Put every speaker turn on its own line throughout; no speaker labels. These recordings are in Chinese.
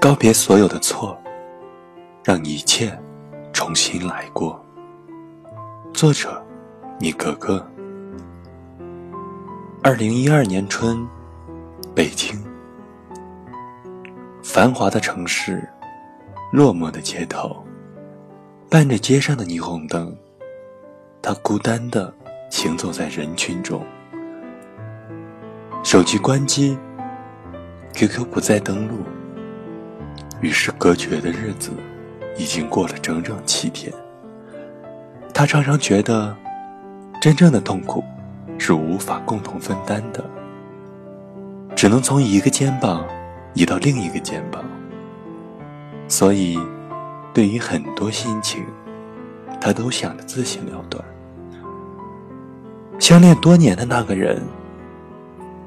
告别所有的错，让一切重新来过。作者：你哥哥。二零一二年春，北京，繁华的城市，落寞的街头，伴着街上的霓虹灯，他孤单的行走在人群中。手机关机，QQ 不再登录，与世隔绝的日子已经过了整整七天。他常常觉得，真正的痛苦。是无法共同分担的，只能从一个肩膀移到另一个肩膀。所以，对于很多心情，他都想着自行了断。相恋多年的那个人，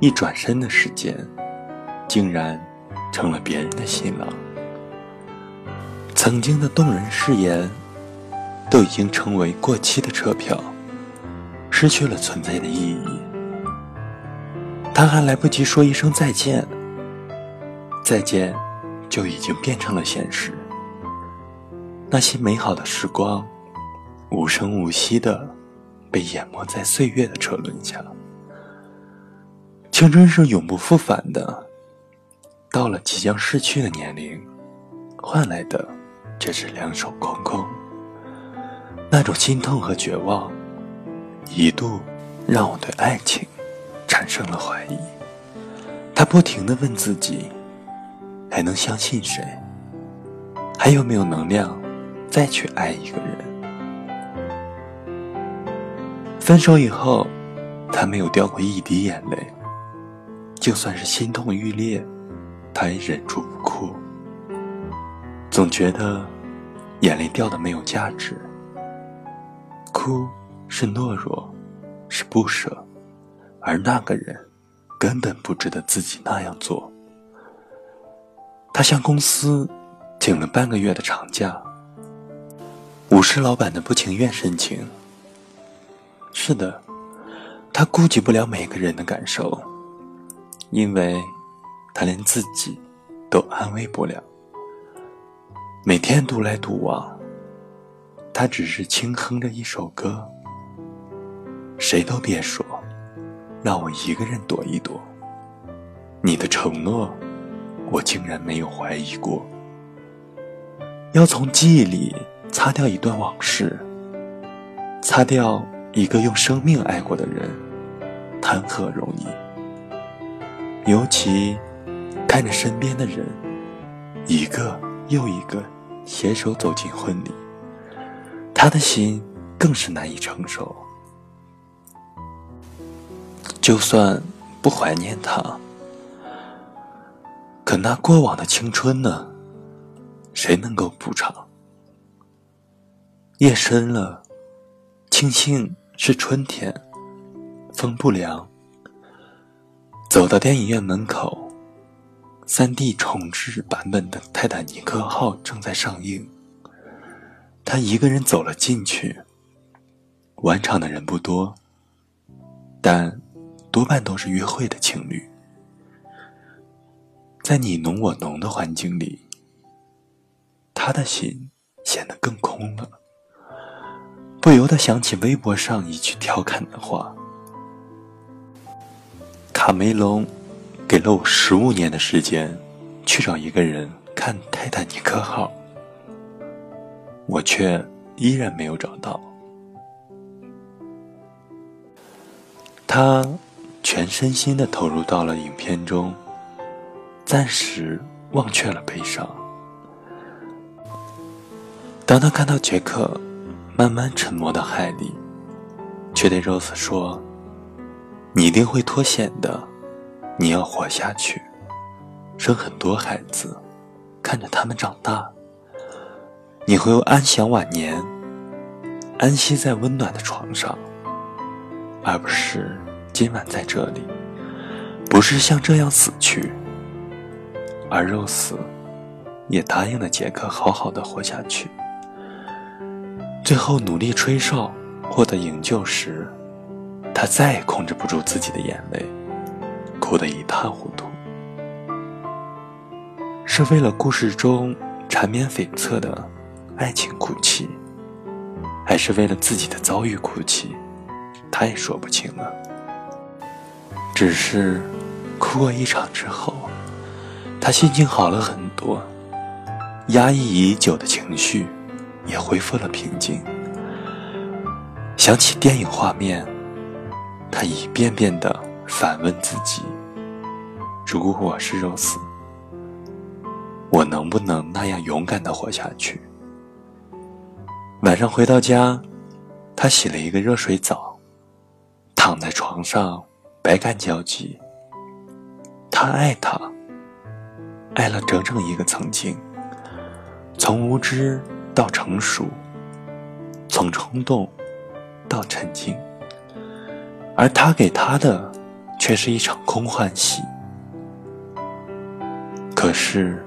一转身的时间，竟然成了别人的新郎。曾经的动人誓言，都已经成为过期的车票。失去了存在的意义，他还来不及说一声再见，再见就已经变成了现实。那些美好的时光，无声无息的被淹没在岁月的车轮下。青春是永不复返的，到了即将逝去的年龄，换来的却是两手空空。那种心痛和绝望。一度让我对爱情产生了怀疑。他不停的问自己：还能相信谁？还有没有能量再去爱一个人？分手以后，他没有掉过一滴眼泪。就算是心痛欲裂，他也忍住不哭。总觉得眼泪掉的没有价值，哭。是懦弱，是不舍，而那个人根本不值得自己那样做。他向公司请了半个月的长假，无视老板的不情愿深情。是的，他顾及不了每个人的感受，因为他连自己都安慰不了。每天独来独往，他只是轻哼着一首歌。谁都别说，让我一个人躲一躲。你的承诺，我竟然没有怀疑过。要从记忆里擦掉一段往事，擦掉一个用生命爱过的人，谈何容易？尤其看着身边的人，一个又一个携手走进婚礼，他的心更是难以承受。就算不怀念他，可那过往的青春呢？谁能够补偿？夜深了，庆幸是春天，风不凉。走到电影院门口，三 D 重制版本的《泰坦尼克号》正在上映。他一个人走了进去，晚场的人不多，但。多半都是约会的情侣，在你侬我侬的环境里，他的心显得更空了。不由得想起微博上一句调侃的话：“卡梅隆给了我十五年的时间去找一个人看《泰坦尼克号》，我却依然没有找到。”他。全身心的投入到了影片中，暂时忘却了悲伤。当他看到杰克慢慢沉没到海里，却对 Rose 说：“你一定会脱险的，你要活下去，生很多孩子，看着他们长大，你会安享晚年，安息在温暖的床上，而不是。”今晚在这里，不是像这样死去，而肉死也答应了杰克好好的活下去。最后努力吹哨获得营救时，他再也控制不住自己的眼泪，哭得一塌糊涂。是为了故事中缠绵悱恻的爱情哭泣，还是为了自己的遭遇哭泣，他也说不清了。只是哭过一场之后，他心情好了很多，压抑已久的情绪也恢复了平静。想起电影画面，他一遍遍的反问自己：如果我是肉丝我能不能那样勇敢的活下去？晚上回到家，他洗了一个热水澡，躺在床上百感交集。他爱他，爱了整整一个曾经，从无知到成熟，从冲动。到沉静，而他给他的却是一场空欢喜。可是，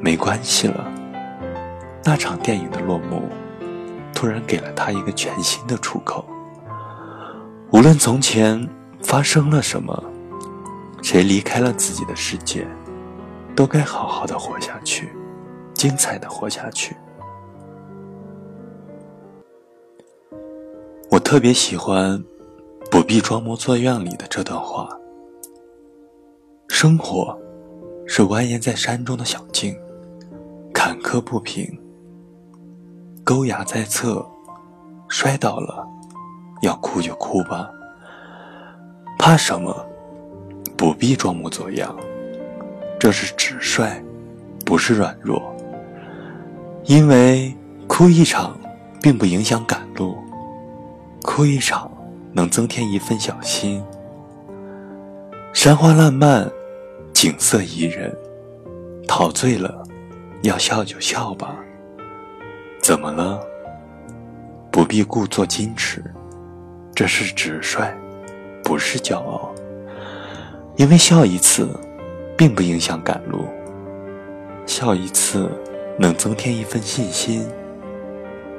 没关系了。那场电影的落幕，突然给了他一个全新的出口。无论从前发生了什么，谁离开了自己的世界，都该好好的活下去，精彩的活下去。我特别喜欢“不必装模作样”里的这段话。生活是蜿蜒在山中的小径，坎坷不平，沟崖在侧，摔倒了，要哭就哭吧，怕什么？不必装模作样，这是直率，不是软弱。因为哭一场，并不影响赶路。哭一场，能增添一份小心。山花烂漫，景色宜人，陶醉了，要笑就笑吧。怎么了？不必故作矜持，这是直率，不是骄傲。因为笑一次，并不影响赶路。笑一次，能增添一份信心，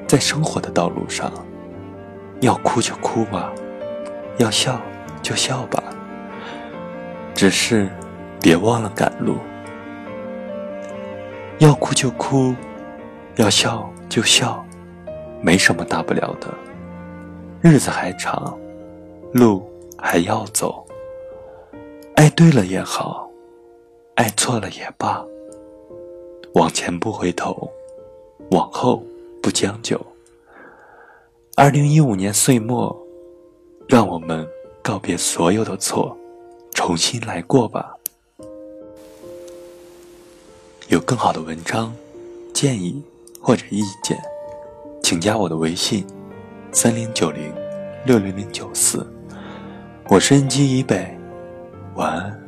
在生活的道路上。要哭就哭吧，要笑就笑吧。只是别忘了赶路。要哭就哭，要笑就笑，没什么大不了的。日子还长，路还要走。爱对了也好，爱错了也罢。往前不回头，往后不将就。二零一五年岁末，让我们告别所有的错，重新来过吧。有更好的文章、建议或者意见，请加我的微信：三零九零六零零九四。我是恩基以北，晚安。